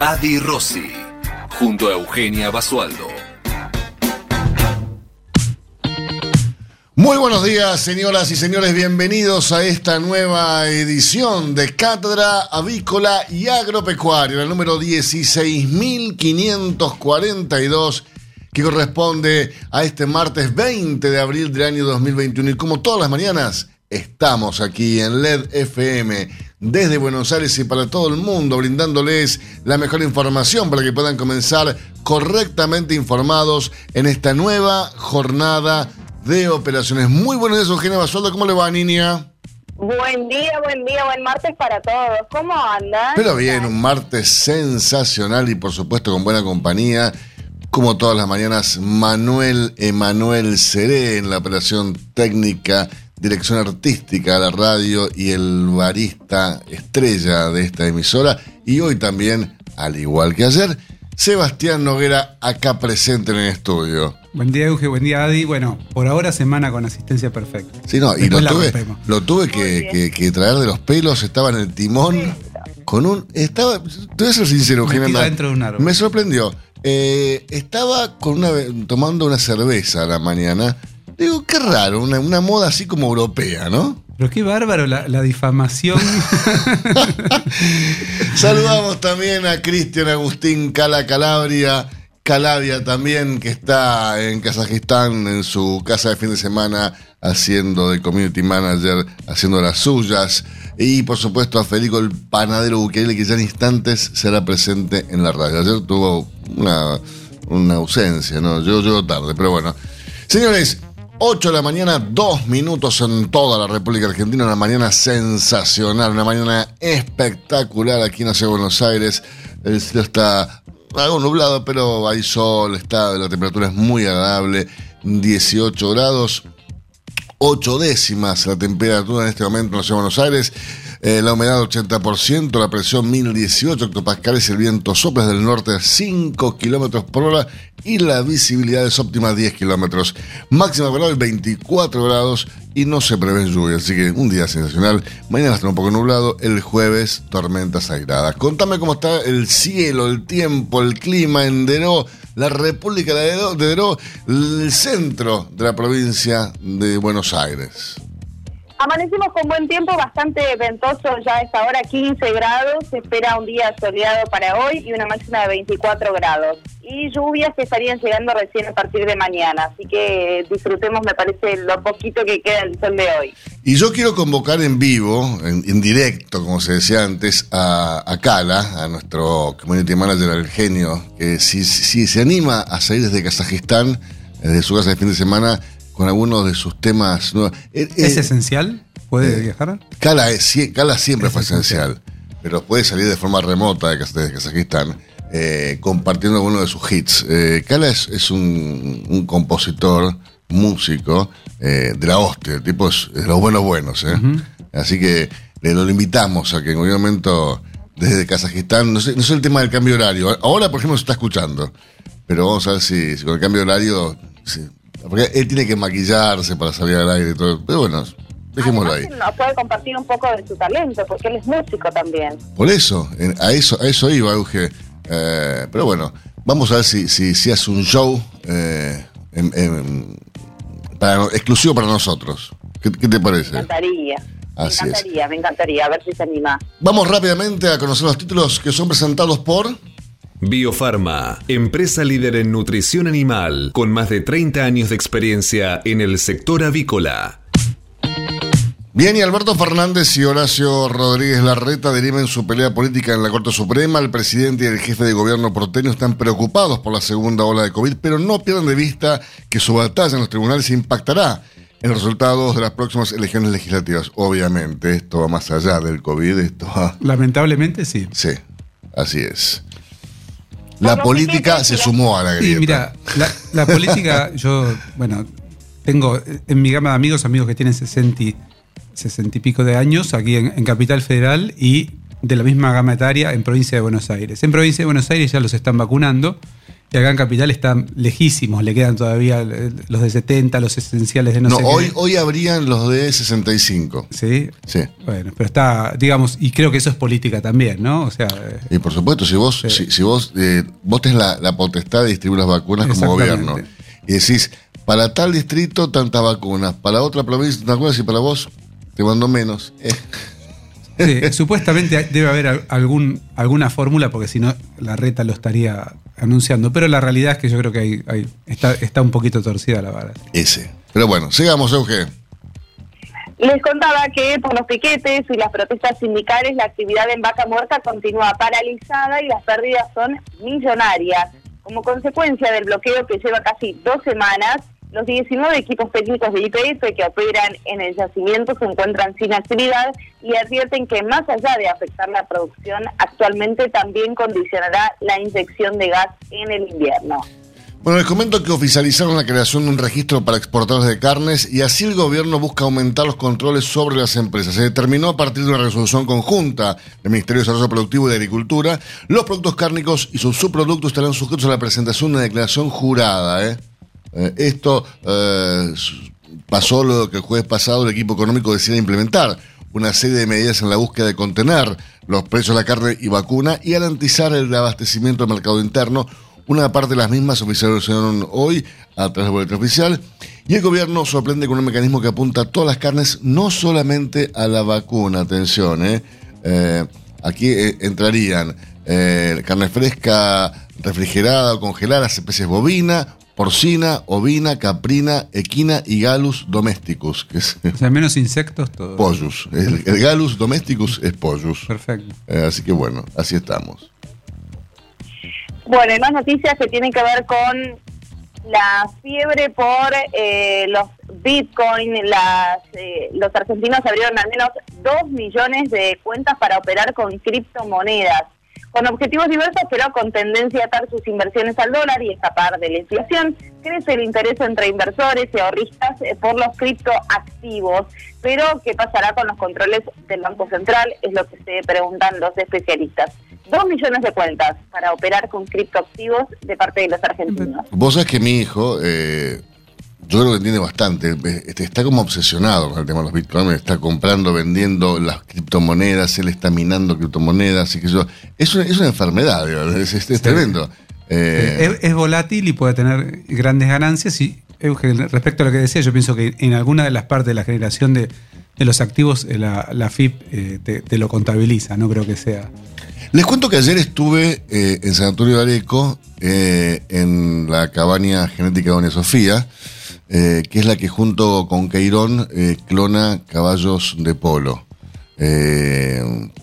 Adi Rossi, junto a Eugenia Basualdo. Muy buenos días, señoras y señores. Bienvenidos a esta nueva edición de Cátedra Avícola y Agropecuaria, el número 16.542, que corresponde a este martes 20 de abril del año 2021. Y como todas las mañanas, estamos aquí en LED FM desde Buenos Aires y para todo el mundo, brindándoles la mejor información para que puedan comenzar correctamente informados en esta nueva jornada de operaciones. Muy buenos días, Eugenia Basualdo. ¿Cómo le va, niña? Buen día, buen día, buen martes para todos. ¿Cómo andan? Pero bien, un martes sensacional y por supuesto con buena compañía. Como todas las mañanas, Manuel Emanuel Seré en la operación técnica, dirección artística de la radio y el barista estrella de esta emisora. Y hoy también, al igual que ayer, Sebastián Noguera acá presente en el estudio. Buen día, Euge, buen día, Adi. Bueno, por ahora semana con asistencia perfecta. Sí, no, y lo tuve, lo tuve que, que, traer de los pelos, estaba en el timón con un. Estaba. Te voy a ser sincero, Eugenia. dentro de un árbol. Me sorprendió. Eh, estaba con una, tomando una cerveza a la mañana. Digo, qué raro, una, una moda así como europea, ¿no? Pero qué bárbaro la, la difamación. Saludamos también a Cristian Agustín Cala Calabria Calabria también, que está en Kazajistán, en su casa de fin de semana, haciendo de community manager, haciendo las suyas. Y por supuesto a Federico el panadero Bukele, que ya en instantes será presente en la radio. Ayer tuvo una, una ausencia, ¿no? Yo llego tarde, pero bueno. Señores, 8 de la mañana, 2 minutos en toda la República Argentina, una mañana sensacional, una mañana espectacular aquí en la ciudad de Buenos Aires. El cielo está algo nublado, pero hay sol, está, la temperatura es muy agradable, 18 grados, 8 décimas la temperatura en este momento en la ciudad de Buenos Aires. Eh, la humedad 80%, la presión 1018 hectopascales, el viento sopla del norte a 5 kilómetros por hora y la visibilidad es óptima 10 kilómetros. Máxima valor 24 grados y no se prevé lluvia, así que un día sensacional. Mañana está un poco nublado, el jueves tormentas airadas. Contame cómo está el cielo, el tiempo, el clima en Deró, la República de Deró, el centro de la provincia de Buenos Aires. Amanecimos con buen tiempo, bastante ventoso ya a esta hora, 15 grados. Se espera un día soleado para hoy y una máxima de 24 grados. Y lluvias que estarían llegando recién a partir de mañana. Así que disfrutemos, me parece, lo poquito que queda del sol de hoy. Y yo quiero convocar en vivo, en, directo, como se decía antes, a, a, Kala, a nuestro community manager, el genio, que si se anima a salir desde Kazajistán, desde su casa de fin de semana, con algunos de sus temas. Eh, ¿Es eh, esencial? ¿Puede eh, viajar? Cala, Cala siempre fue esencial, pero puede salir de forma remota de Kazajistán. compartiendo algunos de sus hits. Cala es, un, compositor, músico de la hostia, el tipo es de los buenos buenos. Así que le lo invitamos a que en algún momento desde Kazajistán, no sé, no sé el tema del cambio horario. Ahora, por ejemplo, se está escuchando, pero vamos a ver si, con el cambio horario porque él tiene que maquillarse para salir al aire y todo. Pero bueno, dejémoslo ahí. Nos puede compartir un poco de su talento, porque él es músico también. Por eso, a eso, a eso iba, Euge. Eh, pero bueno, vamos a ver si, si, si hace un show eh, para, exclusivo para nosotros. ¿Qué, te parece? Me encantaría. Así me encantaría, me encantaría, a ver si se anima. Vamos rápidamente a conocer los títulos que son presentados por... Biofarma, empresa líder en nutrición animal, con más de 30 años de experiencia en el sector avícola. Bien, y Alberto Fernández y Horacio Rodríguez Larreta deriven su pelea política en la Corte Suprema. El presidente y el jefe de gobierno porteño están preocupados por la segunda ola de COVID, pero no pierdan de vista que su batalla en los tribunales impactará en los resultados de las próximas elecciones legislativas. Obviamente, esto va más allá del COVID, esto Lamentablemente sí. Sí, así es. La política se sumó a la Sí, grieta. mira, la, la política, yo, bueno, tengo en mi gama de amigos, amigos que tienen 60, y- 60 y pico de años aquí en, en Capital Federal y de la misma gama etaria en provincia de Buenos Aires. En provincia de Buenos Aires ya los están vacunando y acá en Capital están lejísimos, le quedan todavía eh, los de 70, los esenciales de no, No, sé hoy, qué. hoy habrían los de 65. Sí, Sí. bueno, pero está, digamos, y creo que eso es política también, ¿no? O sea, eh, Y por supuesto, si vos, Sí. si, si vos, eh, vos tenés la, la potestad de distribuir las vacunas como gobierno y decís, para tal distrito tantas vacunas, para otra provincia tantas vacunas y para vos te mando menos. Eh, Sí, supuestamente debe haber al- algún, alguna fórmula, porque si no, la reta lo estaría anunciando. Pero la realidad es que yo creo que hay, hay- está, está un poquito torcida la vara. ese. Pero bueno, sigamos, Euge. Les contaba que por los piquetes y las protestas sindicales la actividad en Vaca Muerta continúa paralizada y las pérdidas son millonarias. Como consecuencia del bloqueo que lleva casi dos semanas, los 19 equipos técnicos de IPF que operan en el yacimiento se encuentran sin actividad y advierten que más allá de afectar la producción, actualmente también condicionará la inyección de gas en el invierno. Bueno, les comento que oficializaron la creación de un registro para exportadores de carnes y así el gobierno busca aumentar los controles sobre las empresas. Se determinó a partir de una resolución conjunta del Ministerio de Desarrollo Productivo y de Agricultura, los productos cárnicos y sus subproductos estarán sujetos a la presentación de una declaración jurada. ¿eh? Eh, esto eh, pasó lo que el jueves pasado el equipo económico decidió implementar una serie de medidas en la búsqueda de contener los precios de la carne y vacuna y garantizar el abastecimiento del mercado interno. Una parte de las mismas oficializaron hoy a través del boletín oficial y el gobierno sorprende con un mecanismo que apunta a todas las carnes, no solamente a la vacuna. Atención, ¿eh? Eh, aquí entrarían eh, carne fresca, refrigerada o congelada, especies bovina, porcina, ovina, caprina, equina y galus domesticus, que es O sea, menos insectos, todo. pollus. El, el galus domesticus es pollus. Perfecto. Eh, así que bueno, así estamos. Bueno, hay más noticias que tienen que ver con la fiebre por eh, los Bitcoin. Las, eh, los argentinos abrieron al menos 2 millones de cuentas para operar con criptomonedas, con objetivos diversos, pero con tendencia a atar sus inversiones al dólar y escapar de la inflación. Crece el interés entre inversores y ahorristas eh, por los criptoactivos. Pero, ¿qué pasará con los controles del Banco Central? Es lo que se preguntan los especialistas. Dos millones de cuentas para operar con criptoactivos de parte de los argentinos. Vos sabés que mi hijo, eh, yo creo que entiende bastante, este, está como obsesionado con el tema de los bitcoins, está comprando, vendiendo las criptomonedas, él está minando criptomonedas, y que yo, es una, es una enfermedad, es, es- es tremendo. Eh, es, es volátil y puede tener grandes ganancias. Y respecto a lo que decía, yo pienso que en alguna de las partes de la generación de, de los activos, eh, la, la FIP eh, te, te lo contabiliza. No creo que sea. Les cuento que ayer estuve eh, en San Antonio de Areco, en la cabaña genética de Doña Sofía, eh, que es la que junto con Queirón eh, clona caballos de polo. Eh,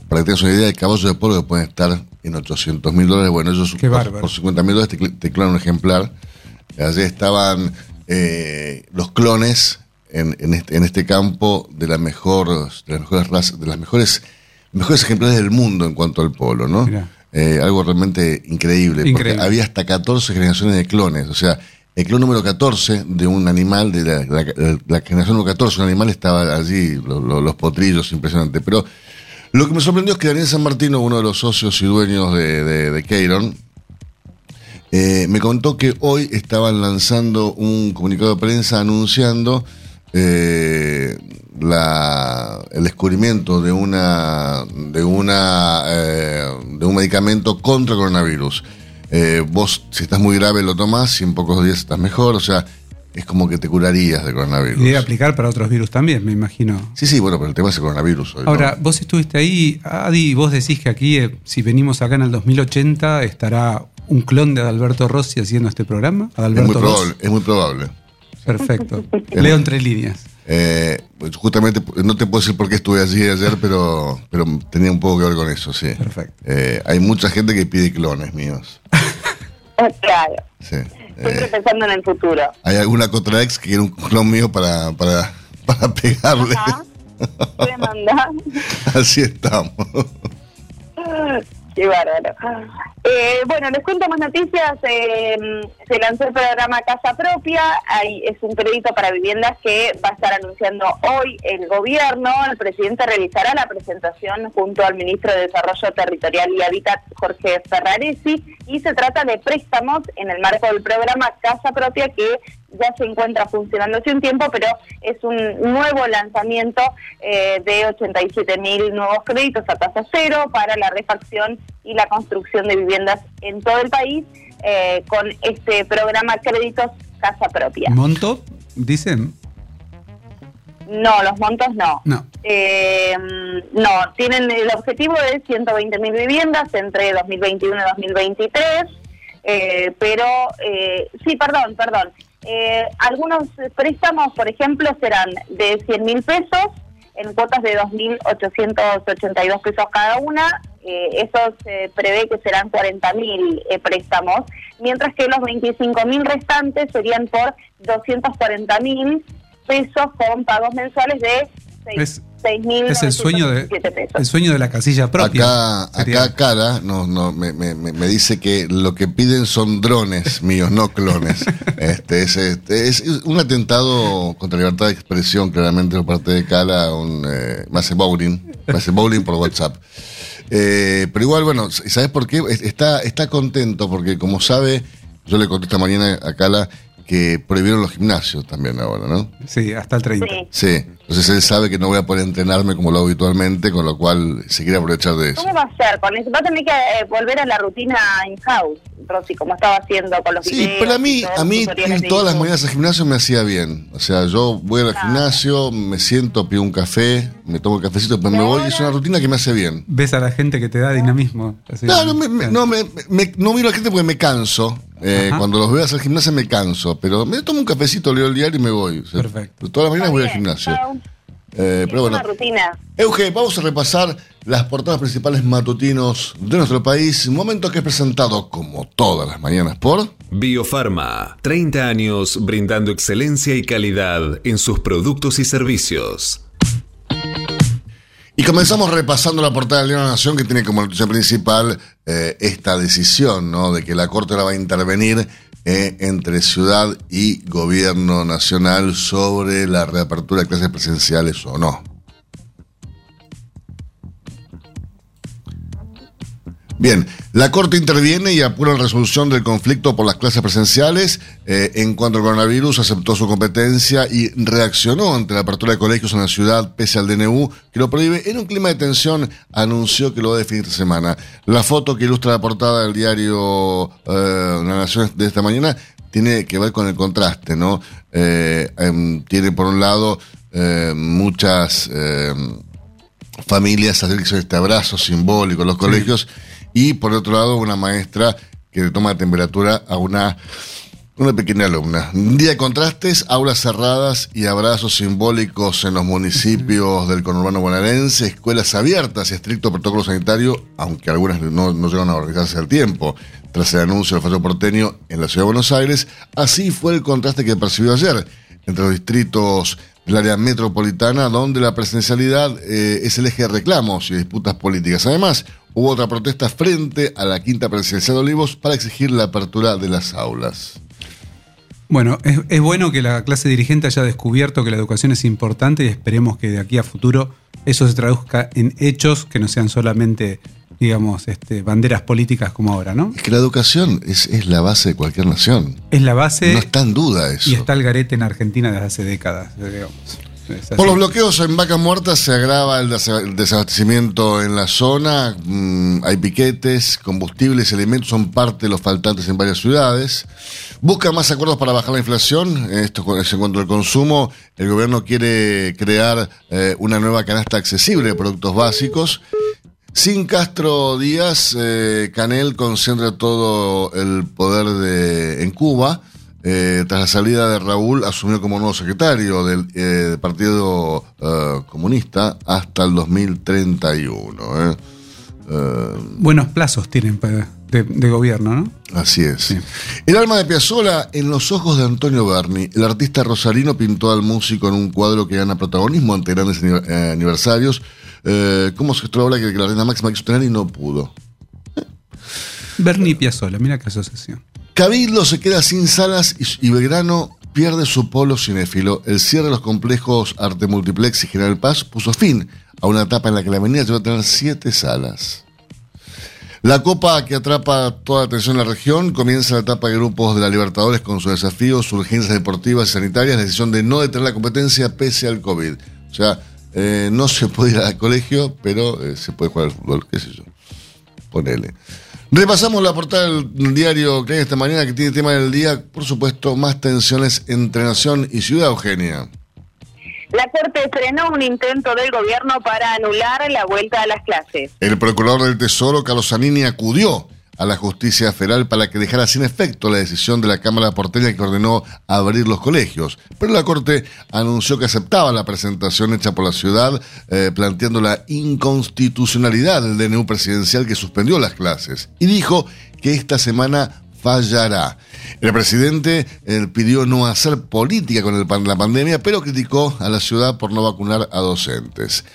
para que tengas una idea, de caballos de polo que pueden estar en 800 mil dólares. Bueno, ellos por, bárbaro. por 50 mil dólares te, cl- te clonan un ejemplar. Ayer estaban los clones en, en este, en este campo de, la mejor, de las mejores razas, de las mejores, mejores ejemplares del mundo en cuanto al polo, ¿no? Algo realmente increíble, Increíble. porque había hasta 14 generaciones de clones, o sea, el clon número 14 de un animal, de la, generación número 14 de un animal estaba allí, lo- lo- los potrillos, impresionante. Pero lo que me sorprendió es que Daniel San Martino, uno de los socios y dueños de, de, eh, me contó que hoy estaban lanzando un comunicado de prensa anunciando eh, la, el descubrimiento de una de una eh, de un medicamento contra coronavirus. Eh, vos, si estás muy grave, lo tomás y en pocos días estás mejor. O sea, es como que te curarías de Y coronavirus. debe aplicar para otros virus también, me imagino. Sí, sí, bueno, pero el tema es el coronavirus. hoy, ¿no? Ahora, vos estuviste ahí, Adi, y vos decís que aquí, eh, si venimos acá en el 2080, estará un clon de Adalberto Rossi haciendo este programa. es Adalberto muy Rossi. probable, es muy probable. Perfecto. Leo entre líneas. Eh, pues justamente, no te puedo decir por qué estuve allí ayer, pero, pero tenía un poco que ver con eso, sí. Perfecto. Eh, hay mucha gente que pide clones míos. Claro, Sí. siempre Eh, pensando en el futuro. hay alguna contra ex que quiere un clon mío para, para, para pegarle. Ajá. Puede mandar. Así estamos. Qué bárbaro. Eh, bueno, les cuento más noticias. Eh, se lanzó el programa Casa Propia. Ahí es un crédito para viviendas que va a estar anunciando hoy el gobierno. El presidente realizará la presentación junto al ministro de Desarrollo Territorial y Hábitat, Jorge Ferraresi. Y se trata de préstamos en el marco del programa Casa Propia que ya se encuentra funcionando hace un tiempo, pero es un nuevo lanzamiento eh, de 87 mil nuevos créditos a tasa cero para la refacción y la construcción de viviendas en todo el país eh, con este programa Créditos Casa Propia. ¿Monto? Dicen. No, los montos no. No. Eh, no, tienen el objetivo de 120 mil viviendas entre 2021 y 2023, eh, pero eh, sí, perdón, perdón. Algunos préstamos, por ejemplo, serán de 100 mil pesos en cuotas de 2.882 pesos cada una. Eso se prevé que serán 40 mil préstamos, mientras que los 25 mil restantes serían por 240 mil pesos con pagos mensuales de 6 es el sueño de el sueño de la casilla propia. Acá, acá Cara no, no, me, me, me, dice que lo que piden son drones míos, no clones. este, es, este, es un atentado contra la libertad de expresión, claramente por parte de Cara, un, eh, me hace bowling, me hace bowling por WhatsApp. Eh, pero igual, bueno, ¿sabes por qué? Está, está contento porque, como sabe, yo le conté esta mañana a Cala que prohibieron los gimnasios también ahora, ¿no? Sí, hasta el 30. Sí. Sí, entonces él sabe que no voy a poder entrenarme como lo hago habitualmente, con lo cual se quiere aprovechar de eso. ¿Cómo va a ser? Con eso? Va a tener que eh, volver a la rutina in-house, Rosy, como estaba haciendo con los Sí, videos pero a mí, a mí ir todas las mañanas al gimnasio me hacía bien. O sea, yo voy al Claro. gimnasio, me siento, pido un café, me tomo el cafecito, después me ¿Y voy y es una rutina que me hace bien. Ves a la gente que te da dinamismo. así. No, no, me, me- no, me- me- no miro a la gente porque me canso. Eh, cuando los veo hacer gimnasia me canso. Pero me tomo un cafecito, leo el diario y me voy. O sea, Perfecto. Todas las mañanas voy al gimnasio. Eh, es pero bueno, una rutina. Euge, vamos a repasar las portadas principales matutinos de nuestro país. Un momento que es presentado como todas las mañanas por. Biofarma, 30 años brindando excelencia y calidad en sus productos y servicios. Y comenzamos repasando la portada del Diario de la Nación que tiene como noticia principal eh, esta decisión, ¿no? De que la Corte ahora va a intervenir eh, entre ciudad y gobierno nacional sobre la reapertura de clases presenciales o no. Bien, la Corte interviene y apura la resolución del conflicto por las clases presenciales. Eh, en cuanto al coronavirus, aceptó su competencia y reaccionó ante la apertura de colegios en la ciudad, pese al DNU, que lo prohíbe. En un clima de tensión, anunció que lo va a definir esta semana. La foto que ilustra la portada del diario eh, La Nación de esta mañana tiene que ver con el contraste, ¿no? Eh, em, tiene por un lado eh, muchas. em, familias hacer este abrazo simbólico en los colegios y por otro lado una maestra que le toma temperatura a una una pequeña alumna. Un día de contrastes, aulas cerradas y abrazos simbólicos en los municipios del conurbano bonaerense, escuelas abiertas y estricto protocolo sanitario, aunque algunas no, no llegan a organizarse al tiempo. Tras el anuncio del fallo porteño en la ciudad de Buenos Aires, así fue el contraste que percibió ayer entre los distritos del área metropolitana, donde la presencialidad eh, es el eje de reclamos y disputas políticas. Además, hubo otra protesta frente a la quinta presidencial de Olivos para exigir la apertura de las aulas. Bueno, es, es bueno que la clase dirigente haya descubierto que la educación es importante y esperemos que de aquí a futuro eso se traduzca en hechos que no sean solamente, digamos, este, banderas políticas como ahora, ¿no? Es que la educación es, es la base de cualquier nación. Es la base no está en duda eso. y está el garete en Argentina desde hace décadas, digamos. Por los bloqueos en Vaca Muerta se agrava el desa- el desabastecimiento en la zona. Mm, hay piquetes, combustibles y alimentos son parte de los faltantes en varias ciudades. Busca más acuerdos para bajar la inflación. Esto es en cuanto al consumo. El gobierno quiere crear eh, una nueva canasta accesible de productos básicos. Sin Castro Díaz, eh, Canel concentra todo el poder de, en Cuba. Eh, tras la salida de Raúl, asumió como nuevo secretario del eh, Partido eh, Comunista hasta el 2031. eh. Eh, Buenos plazos tienen de, de gobierno, ¿no? Así es. Sí. El alma de Piazzolla en los ojos de Antonio Berni. El artista rosarino pintó al músico en un cuadro que gana protagonismo ante grandes aniver- aniversarios. ¿Cómo se ahora que, la reina máxima quiso tener y no pudo? Bernie Piazzolla, mira qué asociación. Cabildo se queda sin salas y, Belgrano pierde su polo cinéfilo. El cierre de los complejos Arte Multiplex y General Paz puso fin a una etapa en la que la avenida llegó a tener siete salas. La copa que atrapa toda la atención en la región comienza la etapa de grupos de la Libertadores con sus desafíos, urgencias deportivas y sanitarias, la decisión de no detener la competencia pese al COVID. O sea, eh, no se puede ir al colegio, pero eh, se puede jugar al fútbol, qué sé yo. Ponele. Repasamos la portada del diario que hay esta mañana que tiene tema del día, por supuesto, más tensiones entre Nación y Ciudad Eugenia. La Corte frenó un intento del gobierno para anular la vuelta a las clases. El procurador del Tesoro, Carlos Zanini, acudió a la justicia federal para que dejara sin efecto la decisión de la Cámara porteña que ordenó abrir los colegios. Pero la Corte anunció que aceptaba la presentación hecha por la ciudad, eh, planteando la inconstitucionalidad del DNU presidencial que suspendió las clases. Y dijo que esta semana fallará. El presidente eh, pidió no hacer política con la pandemia, pero criticó a la ciudad por no vacunar a docentes.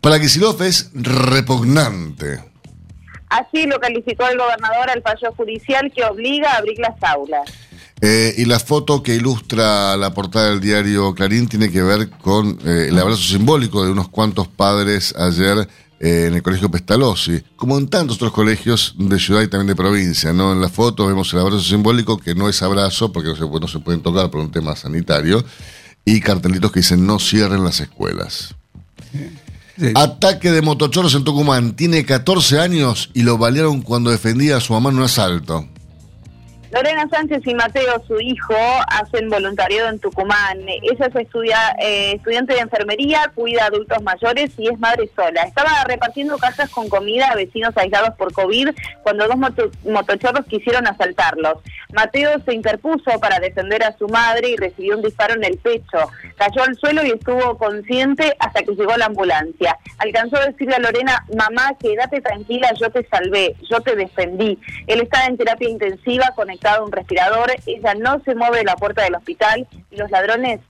Para Kicillof es repugnante. Así lo calificó el gobernador al fallo judicial que obliga a abrir las aulas. Eh, y la foto que ilustra la portada del diario Clarín tiene que ver con eh, el abrazo simbólico de unos cuantos padres ayer eh, en el colegio Pestalozzi, como en tantos otros colegios de ciudad y también de provincia. ¿no? En la foto vemos el abrazo simbólico, que no es abrazo porque no se, no se pueden tocar por un tema sanitario, y cartelitos que dicen no cierren las escuelas. Ataque de motochorros en Tucumán. Tiene 14 años y lo balearon cuando defendía a su mamá en un asalto. Lorena Sánchez y Mateo, su hijo, hacen voluntariado en Tucumán. Ella es eh, estudiante de enfermería, cuida adultos mayores y es madre sola. Estaba repartiendo cajas con comida a vecinos aislados por COVID cuando dos moto- motochorros quisieron asaltarlos. Mateo se interpuso para defender a su madre y recibió un disparo en el pecho. Cayó al suelo y estuvo consciente hasta que llegó la ambulancia. Alcanzó a decirle a Lorena, mamá, quédate tranquila, yo te salvé, yo te defendí. Él está en terapia intensiva, conectado un respirador, ella no se mueve de la puerta del hospital y los ladrones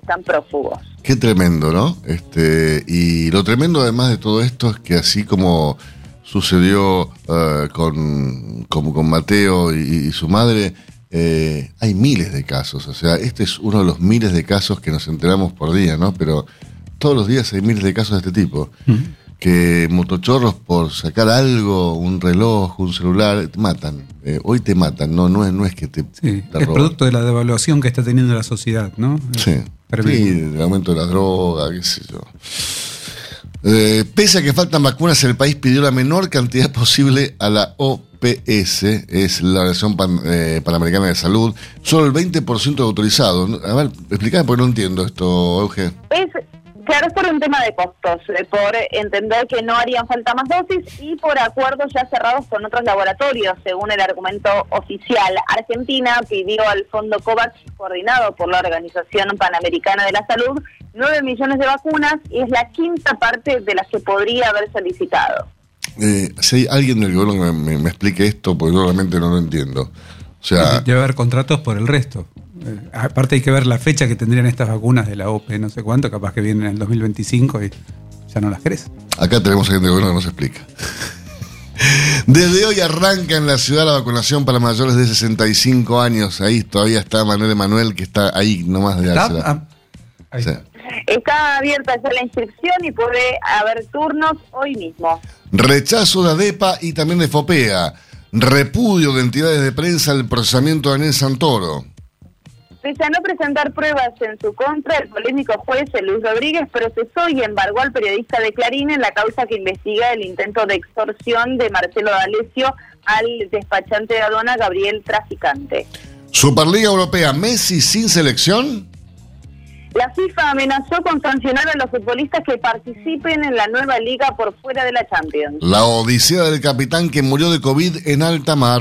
están prófugos. Qué tremendo, ¿no? Este, y lo tremendo además de todo esto es que así como sucedió eh, con, como con Mateo y, y su madre, eh, hay miles de casos. O sea, este es uno de los miles de casos que nos enteramos por día, ¿no? Pero todos los días hay miles de casos de este tipo. Que motochorros por sacar algo, un reloj, un celular, te matan. Eh, hoy te matan, no, no, es, no es que te, Sí, te es roban. producto de la devaluación que está teniendo la sociedad, ¿no? Sí. Sí, el aumento de la droga, qué sé yo. Eh, pese a que faltan vacunas, el país pidió la menor cantidad posible a la OPS, es la Organización Pan- eh, Panamericana de Salud, solo el 20% de autorizado. A ver, explícame porque no entiendo esto, Euge. Es, claro, es por un tema de costos, eh, por entender que no harían falta más dosis y por acuerdos ya cerrados con otros laboratorios, según el argumento oficial. Argentina pidió al fondo COVAX, coordinado por la Organización Panamericana de la Salud, 9 millones de vacunas y es la quinta parte de las que podría haber solicitado. Eh, si hay alguien del gobierno que me, me- me explique esto, porque yo realmente no lo entiendo. O sea, Debe haber contratos por el resto. Eh, aparte hay que ver la fecha que tendrían estas vacunas de la OPE, no sé cuánto, capaz que vienen en el 2025 y ya no las crees. Acá tenemos a gente gobierno que nos explica. Desde hoy arranca en la ciudad la vacunación para mayores de 65 años. Ahí todavía está Manuel Emanuel, que está ahí nomás de ¿Está? dársela. Ah, Sí. está. Abierta ya la inscripción y puede haber turnos hoy mismo. Rechazo de ADEPA y también de FOPEA. Repudio de entidades de prensa al procesamiento de Daniel Santoro. Pese a no presentar pruebas en su contra, el polémico juez Luis Rodríguez procesó y embargó al periodista de Clarín en la causa que investiga el intento de extorsión de Marcelo D'Alessio al despachante de aduana Gabriel Traficante. Superliga Europea, Messi sin selección. La FIFA amenazó con sancionar a los futbolistas que participen en la nueva liga por fuera de la Champions. La odisea del capitán que murió de COVID en alta mar.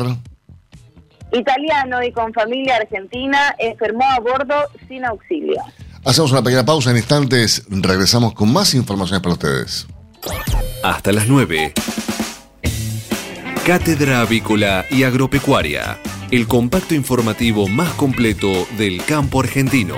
Italiano y con familia argentina enfermó a bordo sin auxilio. Hacemos una pequeña pausa en instantes. Regresamos con más informaciones para ustedes. Hasta las 9. Cátedra Avícola y Agropecuaria, el compacto informativo más completo del campo argentino.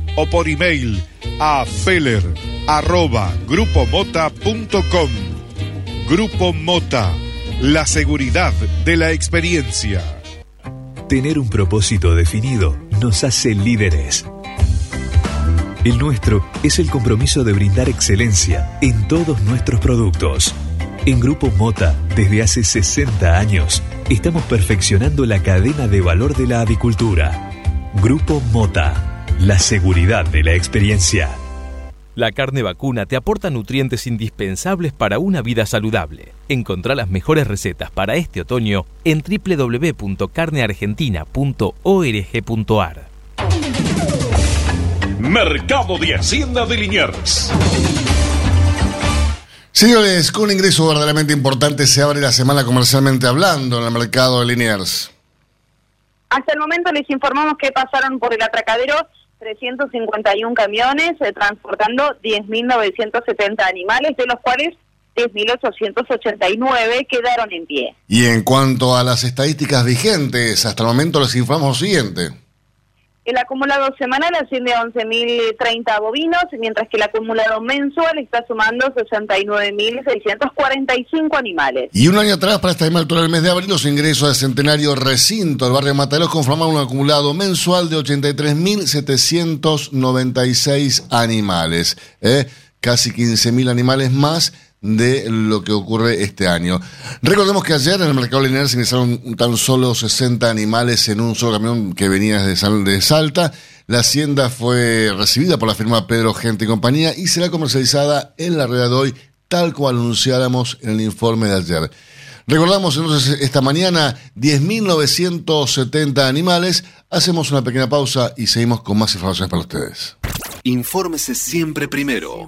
o por email a feller arroba grupomota.com. Grupo Mota, la seguridad de la experiencia. Tener un propósito definido nos hace líderes. El nuestro es el compromiso de brindar excelencia en todos nuestros productos. En Grupo Mota, desde hace 60 años, estamos perfeccionando la cadena de valor de la avicultura. Grupo Mota, la seguridad de la experiencia. La carne vacuna te aporta nutrientes indispensables para una vida saludable. Encontrá las mejores recetas para este otoño en www.carneargentina.org.ar. Mercado de Hacienda de Liniers. Señores, con un ingreso verdaderamente importante se abre la semana comercialmente hablando en el mercado de Liniers. Hasta el momento les informamos que pasaron por el atracadero 351 camiones eh, transportando 10.970 animales, de los cuales 10.889 quedaron en pie. Y en cuanto a las estadísticas vigentes, hasta el momento les informamos lo siguiente. El acumulado semanal asciende a 11.030 bovinos, mientras que el acumulado mensual está sumando 69.645 animales. Y un año atrás, para esta misma altura del mes de abril, los ingresos del centenario recinto del barrio Mataderos conformaban un acumulado mensual de 83.796 animales. ¿eh? Casi 15.000 animales más de lo que ocurre este año. Recordemos que ayer en el mercado lineal se ingresaron tan solo 60 animales en un solo camión que venía de, Salta. La hacienda fue recibida por la firma Pedro Gente y Compañía y será comercializada en la red de hoy, tal cual anunciáramos en el informe de ayer. Recordamos entonces esta mañana 10.970 animales. Hacemos una pequeña pausa y seguimos con más informaciones para ustedes. Infórmese siempre primero.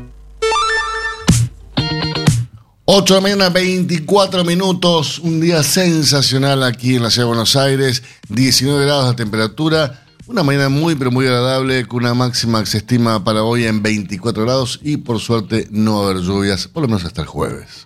8 de la mañana, 24 minutos, un día sensacional aquí en la ciudad de Buenos Aires, 19 grados de temperatura, una mañana muy pero muy agradable, con una máxima que se estima para hoy en 24 grados y por suerte no va a haber lluvias, por lo menos hasta el jueves.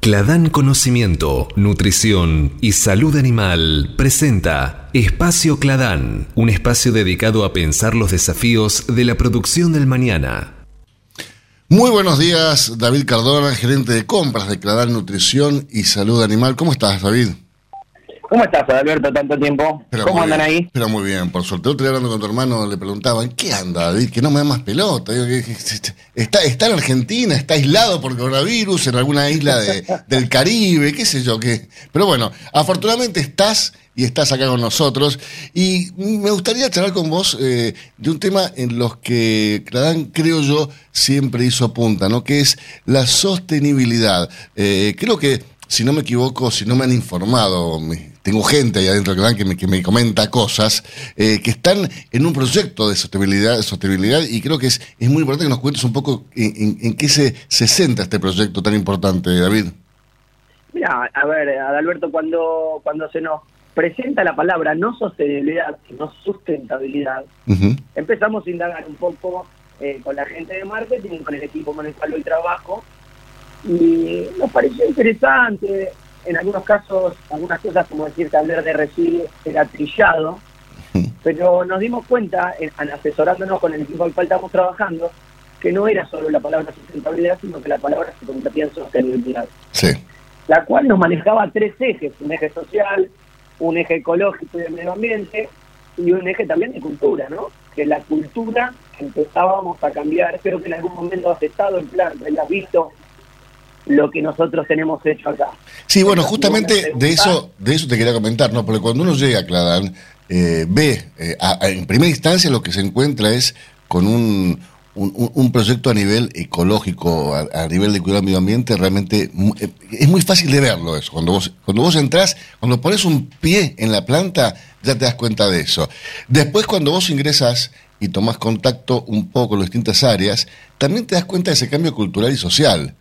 Cladán Conocimiento, Nutrición y Salud Animal presenta Espacio Cladán, un espacio dedicado a pensar los desafíos de la producción del mañana. Muy buenos días, David Cardona, gerente de compras de Cladán Nutrición y Salud Animal. ¿Cómo estás, David? ¿Cómo estás, Alberto, tanto tiempo? Pero ¿Cómo andan bien, ahí? Pero muy bien, por suerte. Otro día hablando con tu hermano le preguntaban, ¿qué anda, David? Que no me da más pelota. Digo, que- que- que- está, está en Argentina, está aislado por coronavirus en alguna isla de- del Caribe, qué sé yo qué. Pero bueno, afortunadamente estás y estás acá con nosotros. Y me gustaría charlar con vos eh, de un tema en los que Cladán, creo yo, siempre hizo punta, ¿no? Que es la sostenibilidad. Eh, creo que, si no me equivoco, si no me han informado, me- tengo gente ahí adentro de Cladán que me, que me comenta cosas, eh, que están en un proyecto de sostenibilidad, de sostenibilidad y creo que es, es muy importante que nos cuentes un poco en, en- en qué se, se centra este proyecto tan importante, David. Mira, a ver, Adalberto, cuando, cuando se nos presenta la palabra no sostenibilidad, sino sustentabilidad, empezamos a indagar un poco eh, con la gente de marketing con el equipo con el cual hoy trabajo. Y nos pareció interesante, en algunos casos, algunas cosas como decir que hablar de residuos era trillado, pero nos dimos cuenta, en, asesorándonos con el equipo al cual estamos trabajando, que no era solo la palabra sustentabilidad, sino que la palabra se convertía en sostenibilidad Sí. la cual nos manejaba tres ejes, un eje social, un eje ecológico y de medio ambiente, y un eje también de cultura, ¿no? Que la cultura empezábamos a cambiar, espero que en algún momento has estado en plan, hayas visto lo que nosotros tenemos hecho acá. Sí, bueno, justamente de eso, de eso te quería comentar, ¿no? Porque cuando uno llega a Cladán, eh, ve, eh, a- a- en primera instancia lo que se encuentra es con un, un, proyecto a nivel ecológico, a, a nivel de cuidado del medio ambiente, realmente eh, es muy fácil de verlo eso. Cuando vos, cuando vos entrás, cuando pones un pie en la planta, ya te das cuenta de eso. Después, cuando vos ingresas y tomás contacto un poco con las distintas áreas, también te das cuenta de ese cambio cultural y social.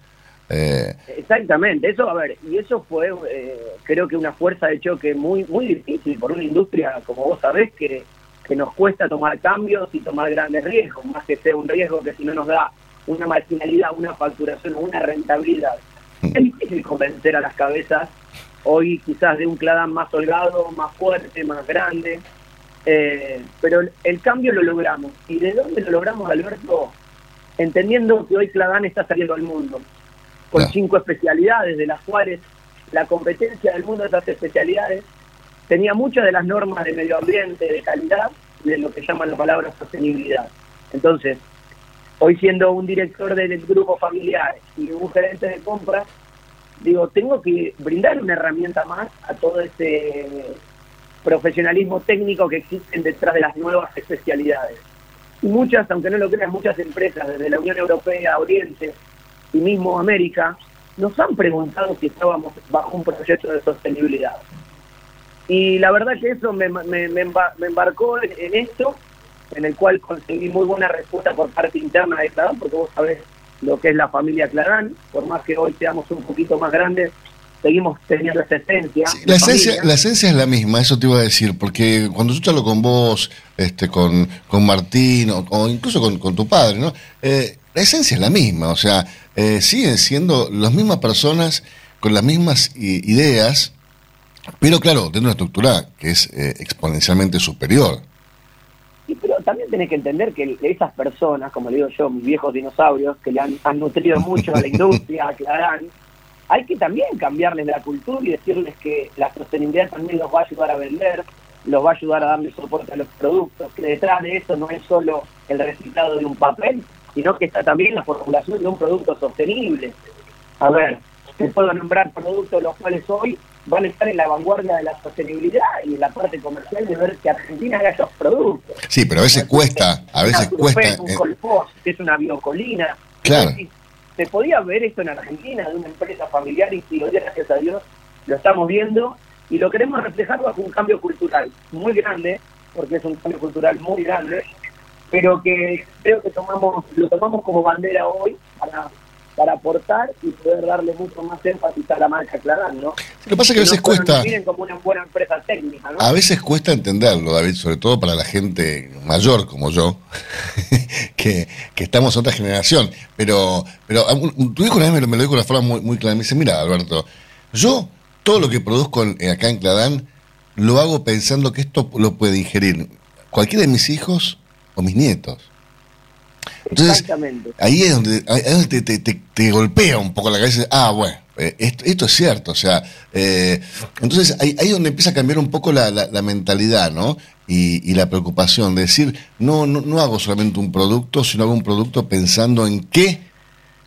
Eh, Exactamente, eso, a ver, y eso fue, eh, creo que una fuerza de choque muy muy difícil por una industria, como vos sabés, que, que nos cuesta tomar cambios y tomar grandes riesgos, más que sea un riesgo que si no nos da una marginalidad, una facturación o una rentabilidad. Es difícil convencer a las cabezas hoy quizás de un Cladán más holgado, más fuerte, más grande, eh, pero el, el cambio lo logramos. ¿Y de dónde lo logramos, Alberto? Entendiendo que hoy Cladán está saliendo al mundo con cinco especialidades, de las cuales la competencia del mundo de esas especialidades tenía muchas de las normas de medio ambiente, de calidad, de lo que llaman la palabra sostenibilidad. Entonces, hoy siendo un director del grupo familiar y un gerente de compras, digo, tengo que brindar una herramienta más a todo ese profesionalismo técnico que existen detrás de las nuevas especialidades. Y muchas, aunque no lo creas, muchas empresas desde la Unión Europea, Oriente y mismo América, nos han preguntado si estábamos bajo un proyecto de sostenibilidad. Y la verdad que eso me, me- me emba- me embarcó en, esto, en el cual conseguí muy buena respuesta por parte interna de Clarán, porque vos sabés lo que es la familia Clarán, por más que hoy seamos un poquito más grandes, seguimos teniendo esa esencia. La esencia, familia. la esencia es la misma, eso te iba a decir, porque cuando yo charlo con vos, este, con, con Martín o, o incluso con, con tu padre, ¿no? Eh, la esencia es la misma, o sea, eh, siguen siendo las mismas personas con las mismas ideas, pero claro, de una estructura que es eh, exponencialmente superior. Sí, pero también tenés que entender que esas personas, como le digo yo, mis viejos dinosaurios, que le han, han nutrido mucho a la industria, a Clarán, hay que también cambiarles la cultura y decirles que la sostenibilidad también los va a ayudar a vender, los va a ayudar a darle soporte a los productos, que detrás de eso no es solo el reciclado de un papel, sino que está también la formulación de un producto sostenible. A ver, te puedo nombrar productos los cuales hoy van a estar en la vanguardia de la sostenibilidad y en la parte comercial de ver que Argentina haga esos productos. Sí, pero a veces cuesta, a veces cuesta. Surfet, un eh, Colfos, que es una biocolina. Claro. Entonces, Se podía ver esto en Argentina, de una empresa familiar, y gracias a Dios, lo estamos viendo y lo queremos reflejar bajo un cambio cultural muy grande, porque es un cambio cultural muy grande, pero que creo que tomamos lo tomamos como bandera hoy para para aportar y poder darle mucho más énfasis a la marca Clarán, ¿no? Lo que pasa es que a veces cuesta- miren como una buena empresa técnica, ¿no? A veces cuesta entenderlo, David, sobre todo para la gente mayor como yo, que, que estamos en otra generación. Pero, pero un- tu hijo una vez me lo, me lo dijo de una forma muy, muy clara. Me dice, mira, Alberto, yo todo lo que produzco en- acá en Cladán lo hago pensando que esto lo puede ingerir cualquiera de mis hijos mis nietos. Entonces, Exactamente. ahí es donde, ahí es donde te, te- te- te golpea un poco la cabeza. Ah, bueno, eh, esto, esto es cierto. O sea, eh, entonces ahí, ahí es donde empieza a cambiar un poco la, la- la mentalidad, ¿no? Y, y la preocupación de decir, no, no, no hago solamente un producto, sino hago un producto pensando en qué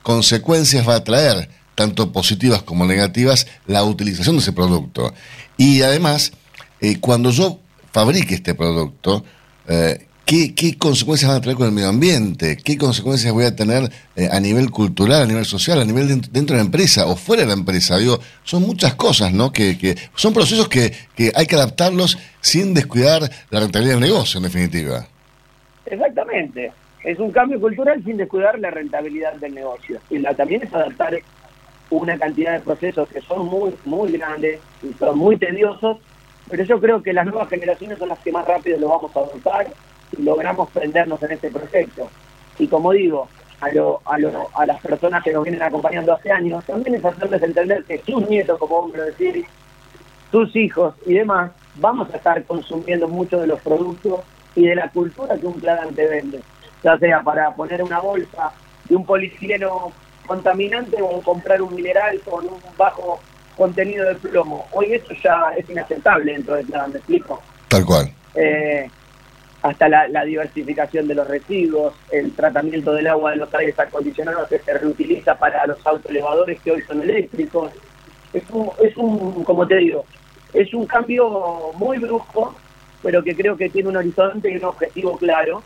consecuencias va a traer, tanto positivas como negativas, la utilización de ese producto. Y además, eh, cuando yo fabrique este producto, eh, ¿qué, consecuencias van a traer con el medio ambiente? ¿Qué consecuencias voy a tener eh, a nivel cultural, a nivel social, a nivel dentro, de la empresa o fuera de la empresa? Digo, son muchas cosas, ¿no? Que, que son procesos que, que hay que adaptarlos sin descuidar la rentabilidad del negocio, en definitiva. Exactamente. Es un cambio cultural sin descuidar la rentabilidad del negocio. Y la, también es adaptar una cantidad de procesos que son muy, muy grandes y son muy tediosos, pero yo creo que las nuevas generaciones son las que más rápido lo vamos a adoptar logramos prendernos en este proyecto. Y como digo, a, lo, a, lo, a las personas que nos vienen acompañando hace años, también es hacerles entender que sus nietos, como vamos a decir, sus hijos y demás, vamos a estar consumiendo mucho de los productos y de la cultura que un Cladan te vende, ya sea para poner una bolsa de un polietileno contaminante o comprar un mineral con un bajo contenido de plomo. Hoy eso ya es inaceptable dentro de Cladan, ¿me explico? Tal cual. Eh, hasta la, diversificación de los residuos, el tratamiento del agua de los aires acondicionados que se reutiliza para los autoelevadores que hoy son eléctricos. Es un, es un, como te digo, es un cambio muy brusco, pero que creo que tiene un horizonte y un objetivo claro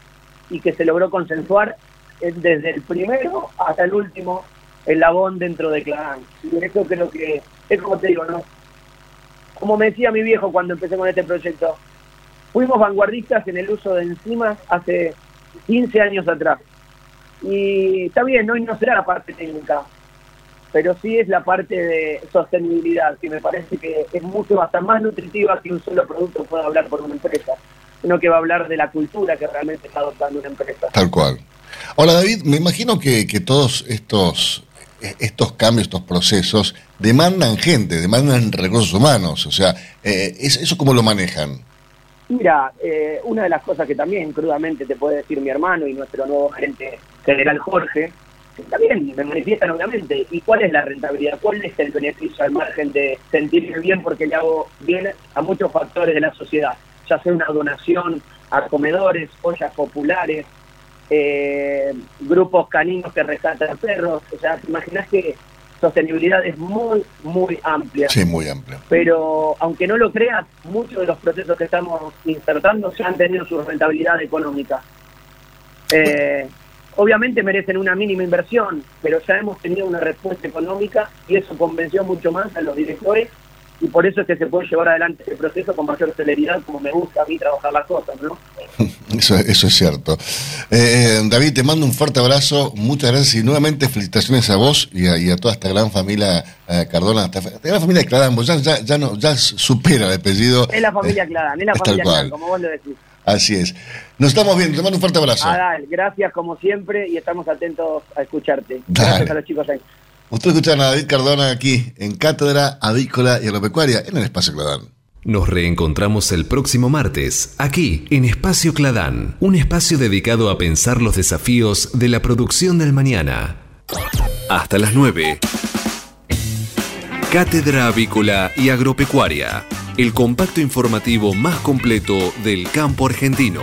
y que se logró consensuar eh, desde el primero hasta el último eslabón dentro de Clan. Y eso creo que es como te digo, ¿no? Como me decía mi viejo cuando empecé con este proyecto, fuimos vanguardistas en el uso de enzimas hace 15 años atrás. Y está bien, hoy no será la parte técnica, pero sí es la parte de sostenibilidad, que me parece que es mucho hasta más nutritiva que un solo producto pueda hablar por una empresa, sino que va a hablar de la cultura que realmente está adoptando una empresa. Tal cual. Ahora, David, me imagino que, que todos estos, estos cambios, estos procesos, demandan gente, demandan recursos humanos. O sea, eh, ¿eso, cómo lo manejan? Mira, eh, una de las cosas que también crudamente te puede decir mi hermano y nuestro nuevo gerente general Jorge, también me manifiestan obviamente, ¿y cuál es la rentabilidad? ¿Cuál es el beneficio al margen de sentirme bien porque le hago bien a muchos factores de la sociedad? Ya sea una donación a comedores, ollas populares, eh, grupos caninos que rescatan perros, o sea, te imaginas que sostenibilidad es muy, muy amplia Sí, muy amplio. pero aunque no lo creas, muchos de los procesos que estamos insertando ya han tenido su rentabilidad económica. Eh, obviamente merecen una mínima inversión, pero ya hemos tenido una respuesta económica y eso convenció mucho más a los directores y por eso es que se puede llevar adelante el proceso con mayor celeridad, como me gusta a mí trabajar las cosas, ¿no? Eso, eso es cierto. Eh, David, te mando un fuerte abrazo, muchas gracias y nuevamente felicitaciones a vos y a, y a toda esta gran familia eh, Cardona, esta, esta gran familia de ya, ya, ya, no, ya supera el apellido. Es la familia es la es tal familia cual. como vos lo decís. Así es. Nos estamos viendo, te mando un fuerte abrazo. Adal, gracias como siempre y estamos atentos a escucharte. Dale. Gracias a los chicos ahí. Ustedes escuchan a David Cardona aquí en Cátedra Avícola y Agropecuaria en el Espacio Cladán. Nos reencontramos el próximo martes, aquí en Espacio Cladán, un espacio dedicado a pensar los desafíos de la producción del mañana. Hasta las 9. Cátedra Avícola y Agropecuaria, el compacto informativo más completo del campo argentino.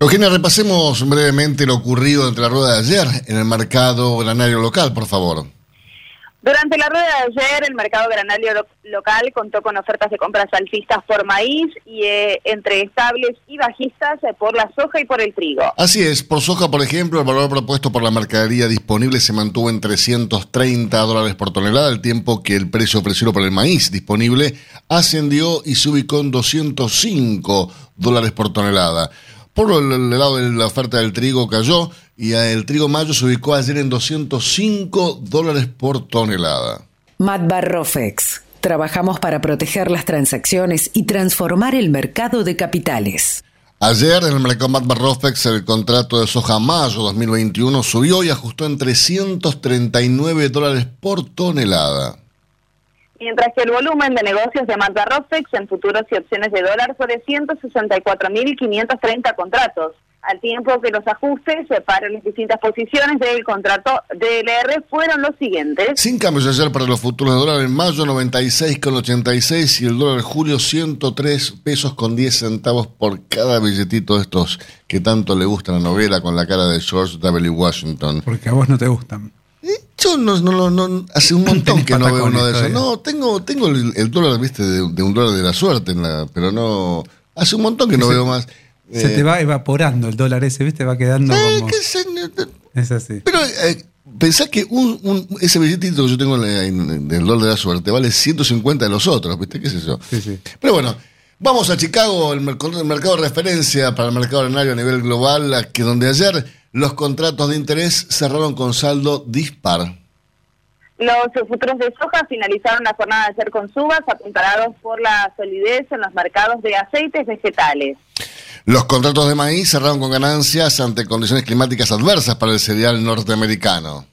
Eugenia, repasemos brevemente lo ocurrido entre la rueda de ayer en el mercado granario local, por favor. Durante la rueda de ayer, el mercado granario lo- local contó con ofertas de compras alcistas por maíz y eh, entre estables y bajistas eh, por la soja y por el trigo. Así es, por soja, por ejemplo, el valor propuesto por la mercadería disponible se mantuvo en 330 dólares por tonelada, al tiempo que el precio ofrecido por el maíz disponible ascendió y se ubicó en 205 dólares por tonelada. Por el, lado de la oferta del trigo cayó y el trigo mayo se ubicó ayer en 205 dólares por tonelada. Matbar Rofex. Trabajamos para proteger las transacciones y transformar el mercado de capitales. Ayer en el mercado Matbar Rofex el contrato de soja mayo 2021 subió y ajustó en 339 dólares por tonelada. Mientras que el volumen de negocios de Manta Rofex en futuros y opciones de dólar fue de 164.530 contratos, al tiempo que los ajustes para las distintas posiciones del contrato DLR fueron los siguientes. Sin cambios ayer para los futuros de dólar en mayo 96,86 y el dólar en julio 103 pesos con 10 centavos por cada billetito de estos que tanto le gusta la novela con la cara de George W. Washington. Porque a vos no te gustan. Yo no, no, no, no- hace un montón que no veo uno de esos. No, tengo, tengo el, el dólar, viste, de, de un dólar de la suerte, en la, pero no. Hace un montón que no Se- veo más. Se Eh, te va evaporando el dólar ese, ¿viste? Va quedando como. Es así. Pero eh, pensá que un, un- ese billetito que yo tengo en, en- del dólar de la suerte vale 150 de los otros, ¿viste? ¿Qué sé yo? Sí, sí. Pero bueno, vamos a Chicago, el, mer- el mercado de referencia para el mercado arenario a nivel global, que donde ayer los contratos de interés cerraron con saldo dispar. Los futuros de soja finalizaron la jornada de ayer con subas apuntalados por la solidez en los mercados de aceites vegetales. Los contratos de maíz cerraron con ganancias ante condiciones climáticas adversas para el cereal norteamericano.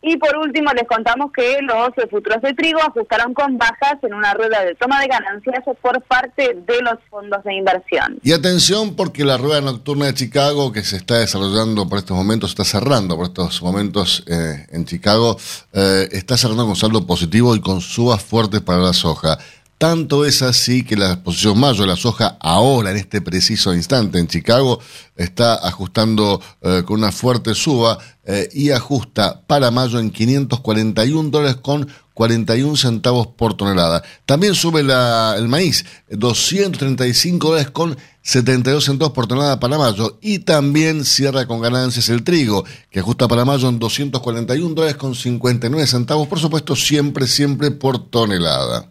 Y por último les contamos que los futuros de trigo ajustaron con bajas en una rueda de toma de ganancias por parte de los fondos de inversión. Y atención porque la rueda nocturna de Chicago que se está desarrollando por estos momentos, está cerrando por estos momentos eh, en Chicago, eh, está cerrando con saldo positivo y con subas fuertes para la soja. Tanto es así que la posición mayo de la soja ahora, en este preciso instante en Chicago, está ajustando eh, con una fuerte suba eh, y ajusta para mayo en 541 dólares con 41 centavos por tonelada. También sube el maíz, 235 dólares con 72 centavos por tonelada para mayo. Y también cierra con ganancias el trigo, que ajusta para mayo en 241 dólares con 59 centavos, por supuesto, siempre, siempre por tonelada.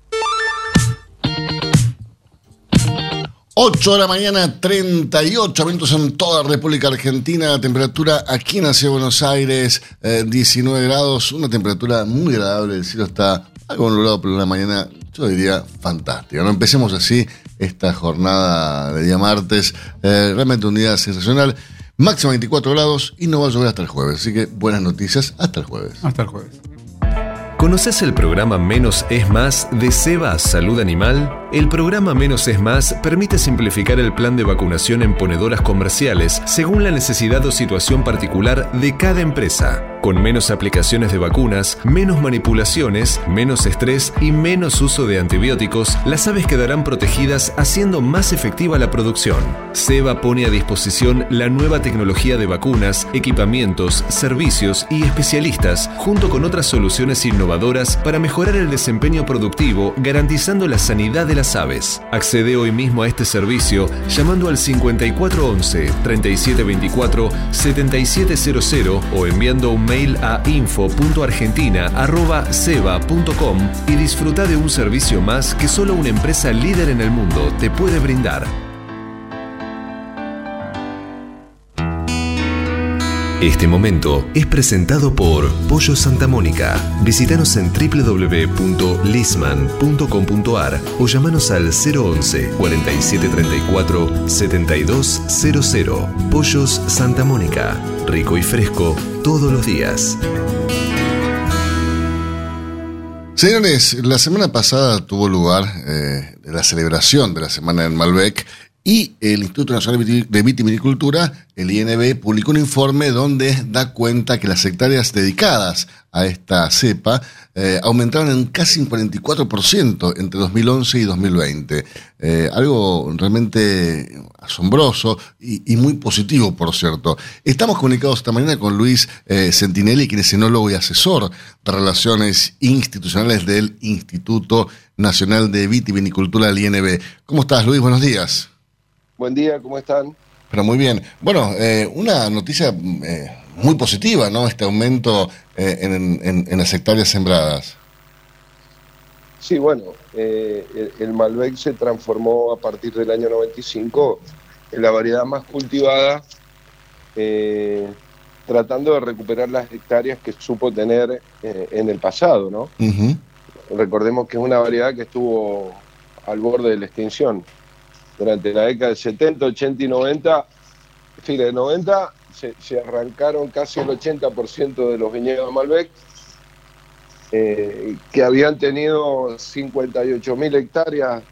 8 de la mañana, 38 minutos en toda la República Argentina. La temperatura aquí en la Ciudad de Buenos Aires, eh, 19 grados. Una temperatura muy agradable. El cielo está algo nublado, pero una mañana, yo diría, fantástica. No empecemos así esta jornada de día martes. Eh, realmente un día sensacional. Máxima 24 grados y no va a llover hasta el jueves. Así que buenas noticias hasta el jueves. Hasta el jueves. ¿Conoces el programa Menos es Más de Seba Salud Animal? El programa Menos es Más permite simplificar el plan de vacunación en ponedoras comerciales según la necesidad o situación particular de cada empresa. Con menos aplicaciones de vacunas, menos manipulaciones, menos estrés y menos uso de antibióticos, las aves quedarán protegidas haciendo más efectiva la producción. Seba pone a disposición la nueva tecnología de vacunas, equipamientos, servicios y especialistas, junto con otras soluciones innovadoras para mejorar el desempeño productivo, garantizando la sanidad de la las sabes. Accede hoy mismo a este servicio llamando al 5411-3724-7700 o enviando un mail a info.argentina.seba.com y disfruta de un servicio más que solo una empresa líder en el mundo te puede brindar. Este momento es presentado por Pollo Santa Mónica. Visítanos en www.lisman.com.ar o llamanos al 011 4734 7200. Pollos Santa Mónica. Rico y fresco todos los días. Señores, la semana pasada tuvo lugar eh, la celebración de la Semana del Malbec y el Instituto Nacional de Vitivinicultura, el INB, publicó un informe donde da cuenta que las hectáreas dedicadas a esta cepa eh, aumentaron en casi un 44% entre 2011 y 2020. Eh, algo realmente asombroso y, muy positivo, por cierto. Estamos comunicados esta mañana con Luis eh, Sentinelli, quien es enólogo y asesor de relaciones institucionales del Instituto Nacional de Vitivinicultura del INB. ¿Cómo estás, Luis? Buenos días. Buen día, ¿cómo están? Pero muy bien. Bueno, eh, una noticia eh, muy positiva, ¿no? Este aumento eh, en, las hectáreas sembradas. Sí, bueno, el, Malbec se transformó a partir del año 95 en la variedad más cultivada, tratando de recuperar las hectáreas que supo tener en el pasado, ¿no? Recordemos que es una variedad que estuvo al borde de la extinción durante la década del 70, 80 y 90, fines de 90, se, arrancaron casi el 80% de los viñedos de Malbec, eh, que habían tenido 58 mil hectáreas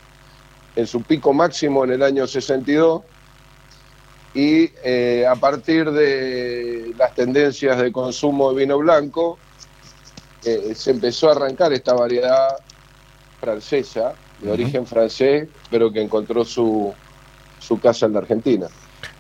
en su pico máximo en el año 62 y eh, a partir de las tendencias de consumo de vino blanco eh, se empezó a arrancar esta variedad francesa de origen francés, pero que encontró su, su casa en la Argentina.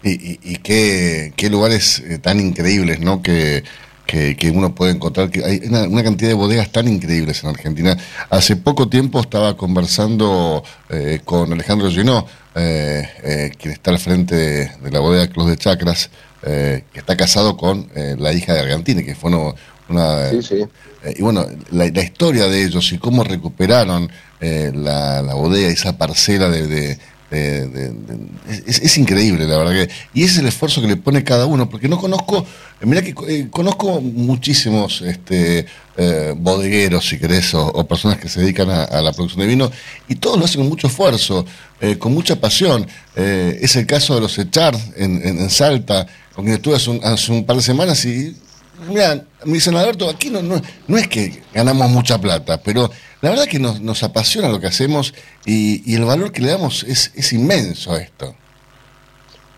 Y, y, qué, qué, lugares eh, tan increíbles, ¿no? Que, que, uno puede encontrar, que hay una, cantidad de bodegas tan increíbles en Argentina. Hace poco tiempo estaba conversando eh, con Alejandro Ginó, eh, quien está al frente de, la bodega Cruz de Chacras, que está casado con la hija de Argentina, que fue una... sí, sí. y bueno, la, la, historia de ellos y cómo recuperaron eh, la, la, bodega, esa parcela de... es, increíble, la verdad que... Y ese es el esfuerzo que le pone cada uno, porque no conozco, mira que eh, conozco muchísimos este, eh, bodegueros, si querés, o, personas que se dedican a, la producción de vino, y todos lo hacen con mucho esfuerzo, con mucha pasión. es el caso de los Echar en, en, Salta, con quien estuve hace un, hace un par de semanas y mira, me dicen, Alberto, aquí no, no, no, es que ganamos mucha plata, pero la verdad que nos, nos apasiona lo que hacemos y, el valor que le damos es, es inmenso a esto.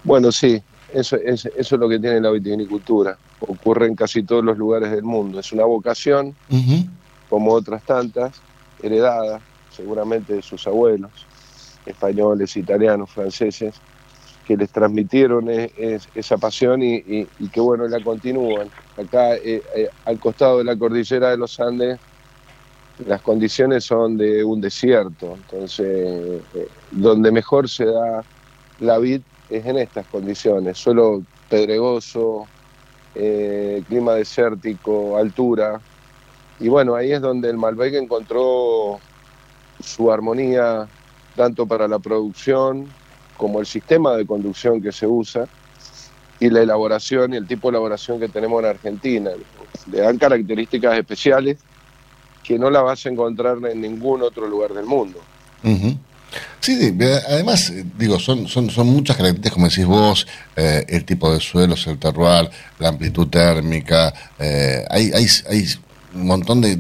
Bueno, sí, eso, es, eso es lo que tiene la vitivinicultura. Ocurre en casi todos los lugares del mundo. Es una vocación, como otras tantas, heredada seguramente de sus abuelos, españoles, italianos, franceses, que les transmitieron esa pasión y, que bueno, la continúan. Acá, eh, eh, al costado de la cordillera de los Andes, las condiciones son de un desierto, entonces eh, donde mejor se da la vid es en estas condiciones, suelo pedregoso, clima desértico, altura, y bueno, ahí es donde el Malbec encontró su armonía tanto para la producción como el sistema de conducción que se usa y la elaboración y el tipo de elaboración que tenemos en Argentina. Le dan características especiales que no la vas a encontrar en ningún otro lugar del mundo. Sí, además, digo, son, son, son muchas características, como decís vos, eh, el tipo de suelos, el terroir, la amplitud térmica, eh, hay, hay, hay un montón de,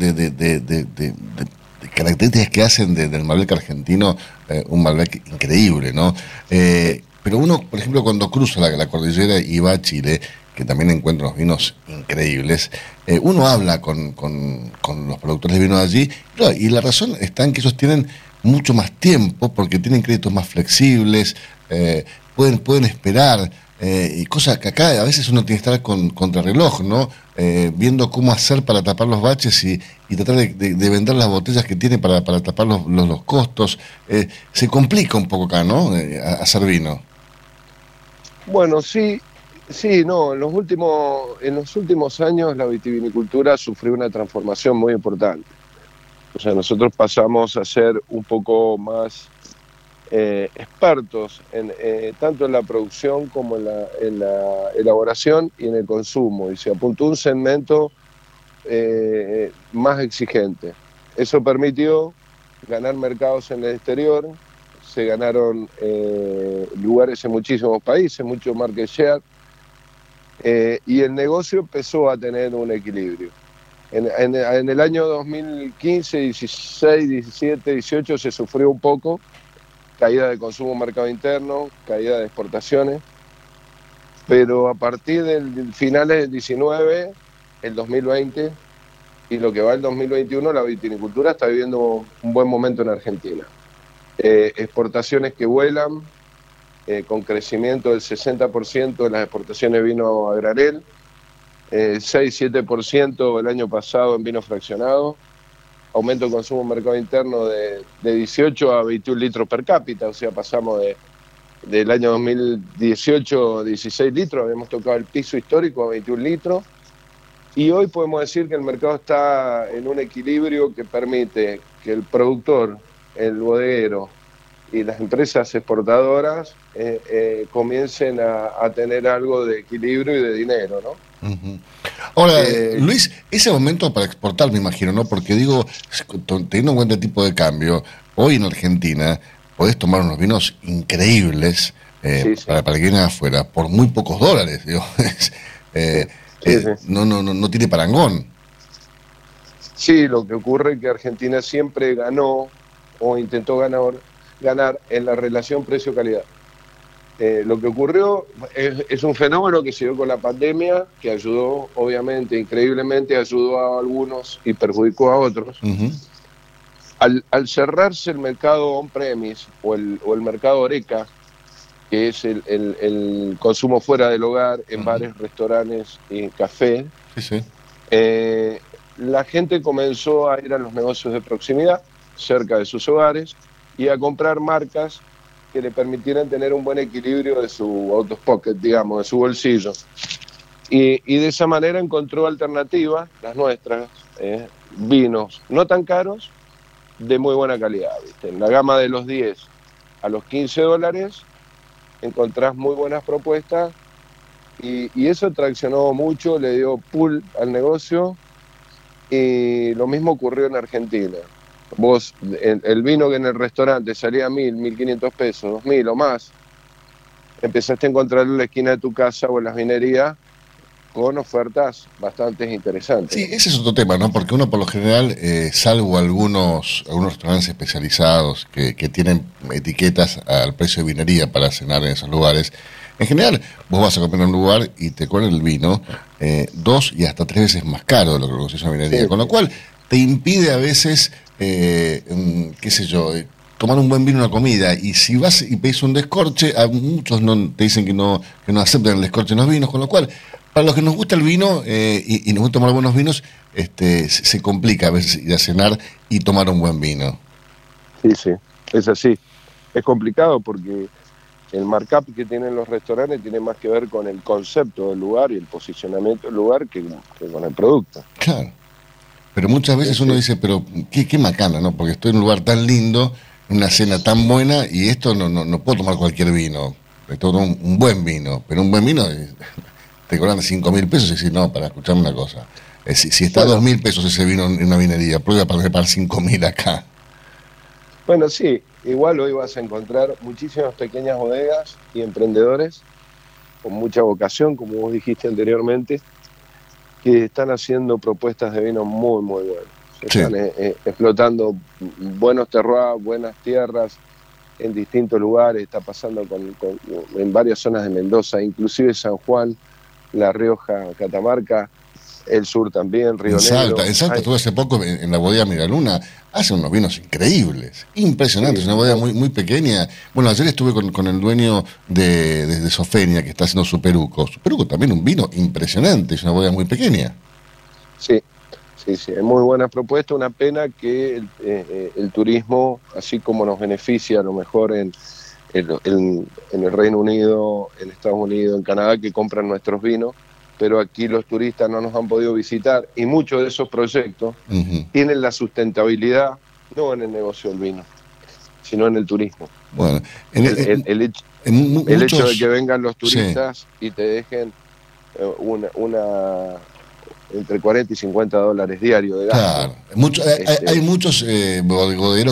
características que hacen del Malbec argentino eh, un Malbec increíble, ¿no? Eh, pero uno, por ejemplo, cuando cruza la, cordillera y va a Chile, que también encuentra unos vinos increíbles, eh, uno habla con, los productores de vino de allí, y la razón está en que ellos tienen mucho más tiempo porque tienen créditos más flexibles, pueden, pueden esperar eh, y cosa que acá a veces uno tiene que estar con contrarreloj, ¿no? Eh, viendo cómo hacer para tapar los baches y, y tratar de, de- de vender las botellas que tiene para, para tapar los, los, costos. Eh, se complica un poco acá, ¿no? Hacer vino. Bueno, sí, sí, no, en los últimos, en los últimos años la vitivinicultura sufrió una transformación muy importante. O sea, nosotros pasamos a ser un poco más eh, expertos en, eh, tanto en la producción como en la, elaboración y en el consumo. Y se apuntó un segmento eh, más exigente. Eso permitió ganar mercados en el exterior, se ganaron lugares en muchísimos países, mucho market share, y el negocio empezó a tener un equilibrio. En, en- en el año 2015, 16, 17, 18 se sufrió un poco, caída de consumo mercado interno, caída de exportaciones, pero a partir del finales del 19, el 2020 y lo que va el 2021, la vitivinicultura está viviendo un buen momento en Argentina. Eh, exportaciones que vuelan, eh, con crecimiento del 60% de las exportaciones de vino a granel, eh, 6-7% el año pasado en vino fraccionado, aumento de consumo mercado interno de, de 18 a 21 litros per cápita, o sea, pasamos de, del año 2018 16 litros, habíamos tocado el piso histórico a 21 litros, y hoy podemos decir que el mercado está en un equilibrio que permite que el productor, el bodeguero y las empresas exportadoras eh, eh, comiencen a, a tener algo de equilibrio y de dinero, ¿no? Ahora, Eh, Luis, ese momento para exportar, me imagino, ¿no? Porque digo, teniendo en cuenta el tipo de cambio, hoy en Argentina podés tomar unos vinos increíbles eh, Para, para que vienen afuera por muy pocos dólares. Digo, eh, eh, No, no, no, no tiene parangón. Sí, lo que ocurre es que Argentina siempre ganó o intentó ganar, ganar en la relación precio-calidad. Eh, lo que ocurrió es, es un fenómeno que se dio con la pandemia, que ayudó, obviamente, increíblemente, ayudó a algunos y perjudicó a otros. Al, al cerrarse el mercado on-premise o el, o el mercado Oreca, que es el, el- el consumo fuera del hogar, en bares, restaurantes y café, eh, la gente comenzó a ir a los negocios de proximidad, cerca de sus hogares, y a comprar marcas que le permitieran tener un buen equilibrio de su out digamos, de su bolsillo. Y, y de esa manera encontró alternativas, las nuestras, eh, vinos no tan caros, de muy buena calidad. ¿viste? En la gama de los 10 a los 15 dólares encontrás muy buenas propuestas y, y eso traccionó mucho, le dio pull al negocio y lo mismo ocurrió en Argentina. Vos, el, el vino que en el restaurante salía a mil, mil quinientos pesos, dos mil o más, empezaste a encontrar en la esquina de tu casa o en las vinerías con ofertas bastante interesantes. Sí, ese es otro tema, ¿no? Porque uno por lo general, eh, salvo algunos, algunos restaurantes especializados que, que tienen etiquetas al precio de vinería para cenar en esos lugares, en general vos vas a comer en un lugar y te cobran el vino eh, dos y hasta tres veces más caro de lo que en una vinería, Sí. con lo cual te impide a veces, eh, mm, qué sé yo, eh, tomar un buen vino una comida y si vas y pedís un descorche, a muchos no te dicen que no, que no aceptan el descorche en los vinos, con lo cual para los que nos gusta el vino eh, y, y nos gusta tomar buenos vinos, este, se, se complica a veces ir a cenar y tomar un buen vino. Sí, sí, es así. Es complicado porque el markup que tienen los restaurantes tiene más que ver con el concepto del lugar y el posicionamiento del lugar que, que con el producto. Claro. Pero muchas veces uno dice, pero qué, qué macana, ¿no? Porque estoy en un lugar tan lindo, una cena tan buena, y esto no, no, no puedo tomar cualquier vino. Tomar un, un buen vino. Pero un buen vino eh, te cobran cinco mil pesos y decís, no, para escucharme una cosa. Eh, si, si está a dos mil pesos ese vino en una vinería, prueba para pagar cinco mil acá. Bueno, sí, igual hoy vas a encontrar muchísimas pequeñas bodegas y emprendedores con mucha vocación, como vos dijiste anteriormente, que están haciendo propuestas de vino muy, muy buenas. Están eh, eh, explotando buenos terroirs, buenas tierras en distintos lugares, está pasando con- con- en varias zonas de Mendoza, inclusive San Juan, La Rioja, Catamarca, el sur también, Río En Negro. Salta, en Salta estuve hace poco en, en la bodega Miraluna, hacen unos vinos increíbles, impresionantes, una bodega muy, muy pequeña. Bueno, ayer estuve con, con el dueño de, de, de Sofenia, que está haciendo Superuco. Superuco también un vino impresionante, es una bodega muy pequeña. Sí, sí, sí, es muy buena propuesta. Una pena que el, eh, eh, el turismo, así como nos beneficia a lo mejor en, en, en- en el Reino Unido, en Estados Unidos, en Canadá, que compran nuestros vinos, pero aquí los turistas no nos han podido visitar y muchos de esos proyectos tienen la sustentabilidad no en el negocio del vino, sino en el turismo. Bueno, en- el, en- el- hecho, en el hecho de que vengan los Sí. turistas y te dejen eh, una, una entre 40 y 50 dólares diarios de gasto. Claro, mucho- hay, hay- Este, hay muchos eh,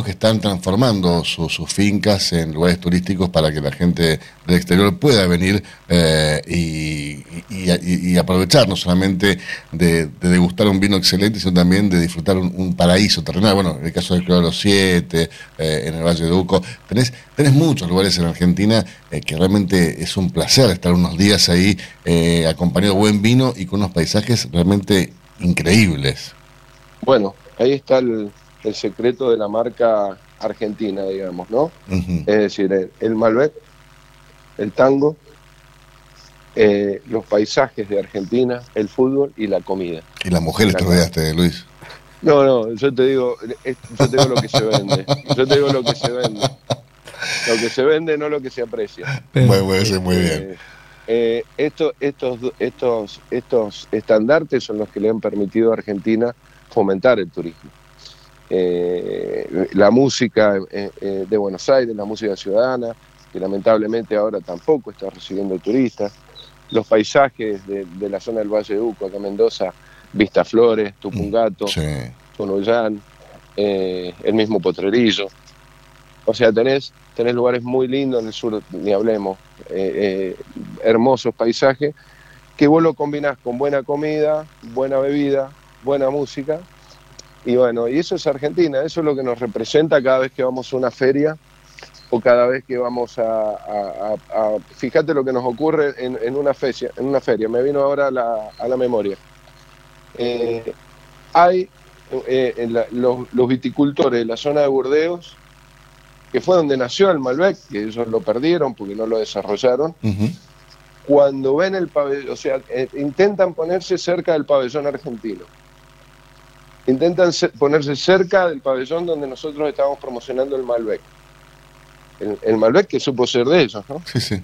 que están transformando su- sus fincas en lugares turísticos para que la gente del exterior pueda venir eh, y, y- y- y aprovechar no solamente de, de degustar un vino excelente, sino también de disfrutar un, un paraíso terrenal. Bueno, en el caso del Club de los Siete, eh, en el Valle de Uco, tenés, tenés muchos lugares en Argentina eh, que realmente es un placer estar unos días ahí eh, acompañado de buen vino y con unos paisajes realmente increíbles. Bueno, ahí está el, el secreto de la marca argentina, digamos, ¿no? Es decir, el, el Malbec, el tango, eh, los paisajes de Argentina, el fútbol y la comida. Y las mujeres te rodeaste, Luis. No, no, yo te digo, yo te digo lo que se vende. Yo te digo lo que se vende. Lo que se vende, no lo que se aprecia. Muy, muy, muy bien. Eh, esto- estos, estos, estos estandartes son los que le han permitido a Argentina fomentar el turismo. Eh, la música eh, eh, de Buenos Aires, la música ciudadana, que lamentablemente ahora tampoco está recibiendo turistas, los paisajes de, de la zona del Valle de Uco, acá en Mendoza, Vistaflores, Tupungato, Tunuyán, eh, el mismo Potrerillo. O sea, tenés, tenés lugares muy lindos en el sur, ni hablemos, eh, eh, hermosos paisajes, que vos lo combinás con buena comida, buena bebida, buena música. Y bueno, y eso es Argentina, eso es lo que nos representa cada vez que vamos a una feria o cada vez que vamos a... fíjate lo que nos ocurre en, una feria, en una feria, me vino ahora a la, memoria. Eh, hay los viticultores de la zona de Burdeos, que fue donde nació el Malbec, que ellos lo perdieron porque no lo desarrollaron, cuando ven el pabellón, o sea, eh, intentan ponerse cerca del pabellón argentino. Intentan se- ponerse cerca del pabellón donde nosotros estábamos promocionando el Malbec. El, el Malbec que supo ser de ellos, ¿no? Sí, sí.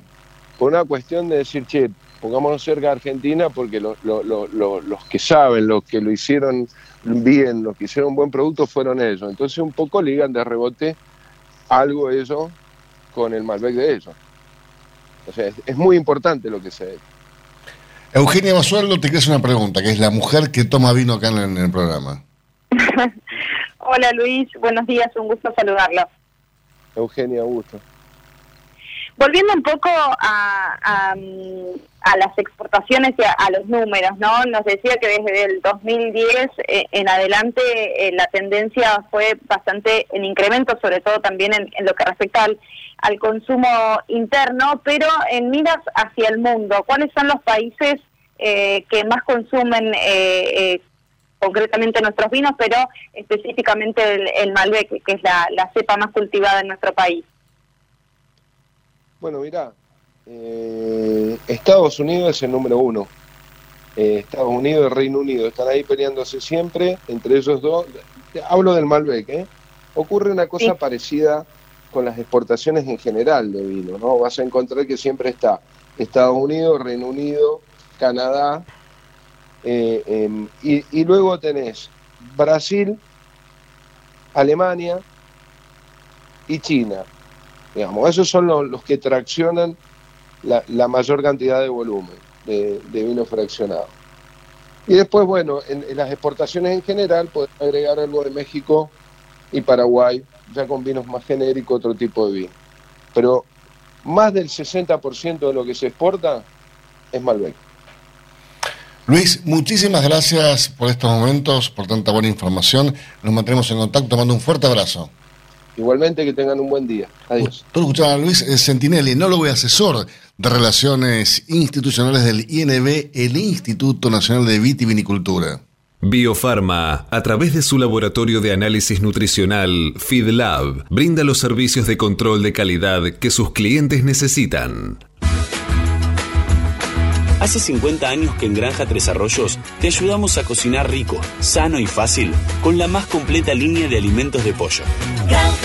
Por una cuestión de decir, che, pongámonos cerca de Argentina porque lo- lo- lo- lo- los que saben, los que lo hicieron bien, los que hicieron un buen producto fueron ellos. Entonces un poco ligan de rebote algo eso con el Malbec de ellos. O sea, es, es muy importante lo que se ve. Eugenia Basualdo, te quieres una pregunta, que es la mujer que toma vino acá en el, en el programa. Hola Luis, buenos días, un gusto saludarlo. Eugenia Augusto. Volviendo un poco a, las exportaciones y a, los números, ¿no? Nos decía que desde el 2010 eh, en adelante eh, la tendencia fue bastante en incremento, sobre todo también en, lo que respecta al, consumo interno, pero en miras hacia el mundo, ¿cuáles son los países eh, que más consumen eh, eh, concretamente nuestros vinos, pero específicamente el, Malbec, que es la cepa más cultivada en nuestro país? Bueno, mirá, eh, Estados Unidos es el número uno. Eh, Estados Unidos y Reino Unido están ahí peleándose siempre, entre ellos dos. Hablo del Malbec, ¿eh? Ocurre una cosa parecida con las exportaciones en general de vino, ¿no? Vas a encontrar que siempre está Estados Unidos, Reino Unido, Canadá, eh, em, y, y luego tenés Brasil, Alemania y China. Digamos, esos son los, que traccionan la, mayor cantidad de volumen de, de vino fraccionado. Y después, bueno, en, las exportaciones en general, podés agregar algo de México y Paraguay, ya con vinos más genéricos, otro tipo de vino. Pero más del 60% de lo que se exporta es Malbec. Luis, muchísimas gracias por estos momentos, por tanta buena información. Nos mantenemos en contacto, mando un fuerte abrazo. Igualmente que tengan un buen día. Adiós. Tú escuchabas a Luis Sentinelli, enólogo y asesor de Relaciones Institucionales del INB, el Instituto Nacional de Vitivinicultura. Biofarma, a través de su laboratorio de análisis nutricional, FeedLab, brinda los servicios de control de calidad que sus clientes necesitan. Hace 50 años que en Granja Tres Arroyos te ayudamos a cocinar rico, sano y fácil con la más completa línea de alimentos de pollo. Granja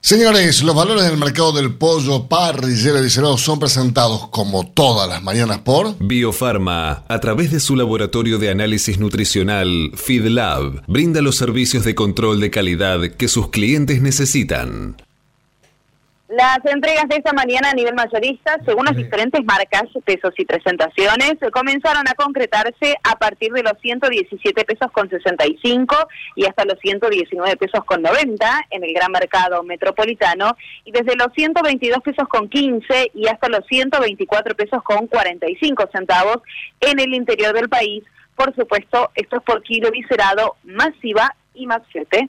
Señores, los valores del mercado del pollo parrillero y cerado son presentados como todas las mañanas por Biofarma, a través de su laboratorio de análisis nutricional FeedLab, brinda los servicios de control de calidad que sus clientes necesitan. Las entregas de esta mañana a nivel mayorista, según las diferentes marcas, pesos y presentaciones, comenzaron a concretarse a partir de los 117 pesos con 65 y hasta los 119 pesos con 90 en el gran mercado metropolitano y desde los 122 pesos con 15 y hasta los 124 pesos con 45 centavos en el interior del país. Por supuesto, esto es por kilo viscerado, masiva y machete.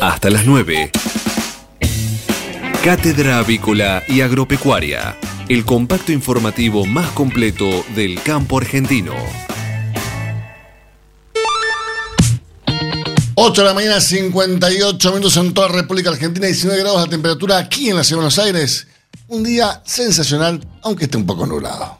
Hasta las 9. Cátedra Avícola y Agropecuaria, el compacto informativo más completo del campo argentino. 8 de la mañana, 58 minutos en toda la República Argentina, 19 grados la temperatura aquí en la ciudad de Buenos Aires. Un día sensacional, aunque esté un poco nublado.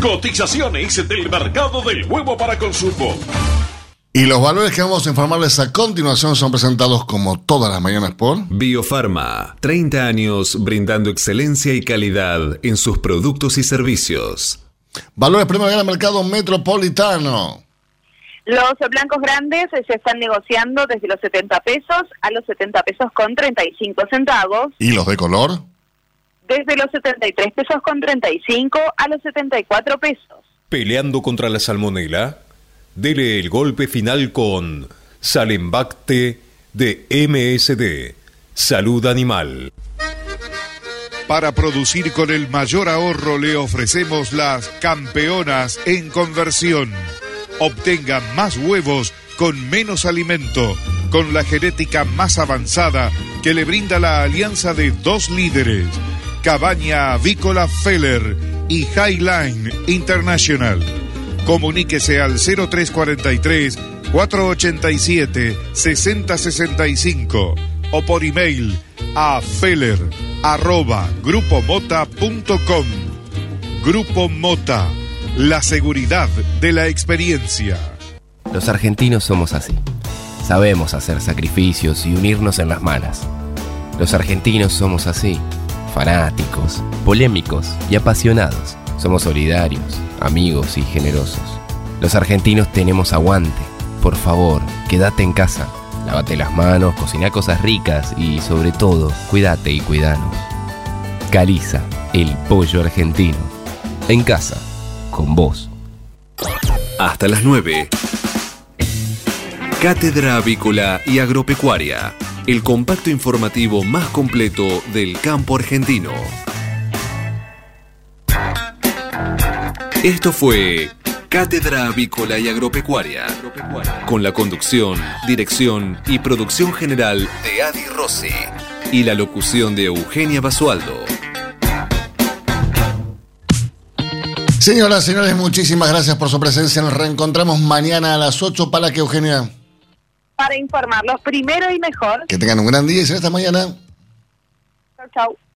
Cotizaciones del mercado del huevo para consumo. Y los valores que vamos a informarles a continuación son presentados como todas las mañanas por Biofarma, 30 años brindando excelencia y calidad en sus productos y servicios. Valores primero del mercado metropolitano. Los blancos grandes se están negociando desde los 70 pesos a los 70 pesos con 35 centavos. ¿Y los de color? Desde los 73 pesos con 35 a los 74 pesos. Peleando contra la salmonela, dele el golpe final con Salembacte de MSD, Salud Animal. Para producir con el mayor ahorro le ofrecemos las campeonas en conversión. Obtenga más huevos con menos alimento, con la genética más avanzada que le brinda la alianza de dos líderes, Cabaña Avícola Feller y Highline International. Comuníquese al 0343 487 6065 o por email a feller arroba grupomota.com. Grupo Mota, la seguridad de la experiencia. Los argentinos somos así. Sabemos hacer sacrificios y unirnos en las malas. Los argentinos somos así. Fanáticos, polémicos y apasionados. Somos solidarios, amigos y generosos. Los argentinos tenemos aguante. Por favor, quédate en casa. Lávate las manos, cocina cosas ricas y sobre todo, cuídate y cuidanos. Caliza, el pollo argentino. En casa, con vos. Hasta las 9. Cátedra Avícola y Agropecuaria, el compacto informativo más completo del campo argentino. Esto fue Cátedra Avícola y Agropecuaria, con la conducción, dirección y producción general de Adi Rossi y la locución de Eugenia Basualdo. Señoras y señores, muchísimas gracias por su presencia. Nos reencontramos mañana a las 8 para que Eugenia. Para informarlos primero y mejor. Que tengan un gran día y será esta mañana. Chau, chau.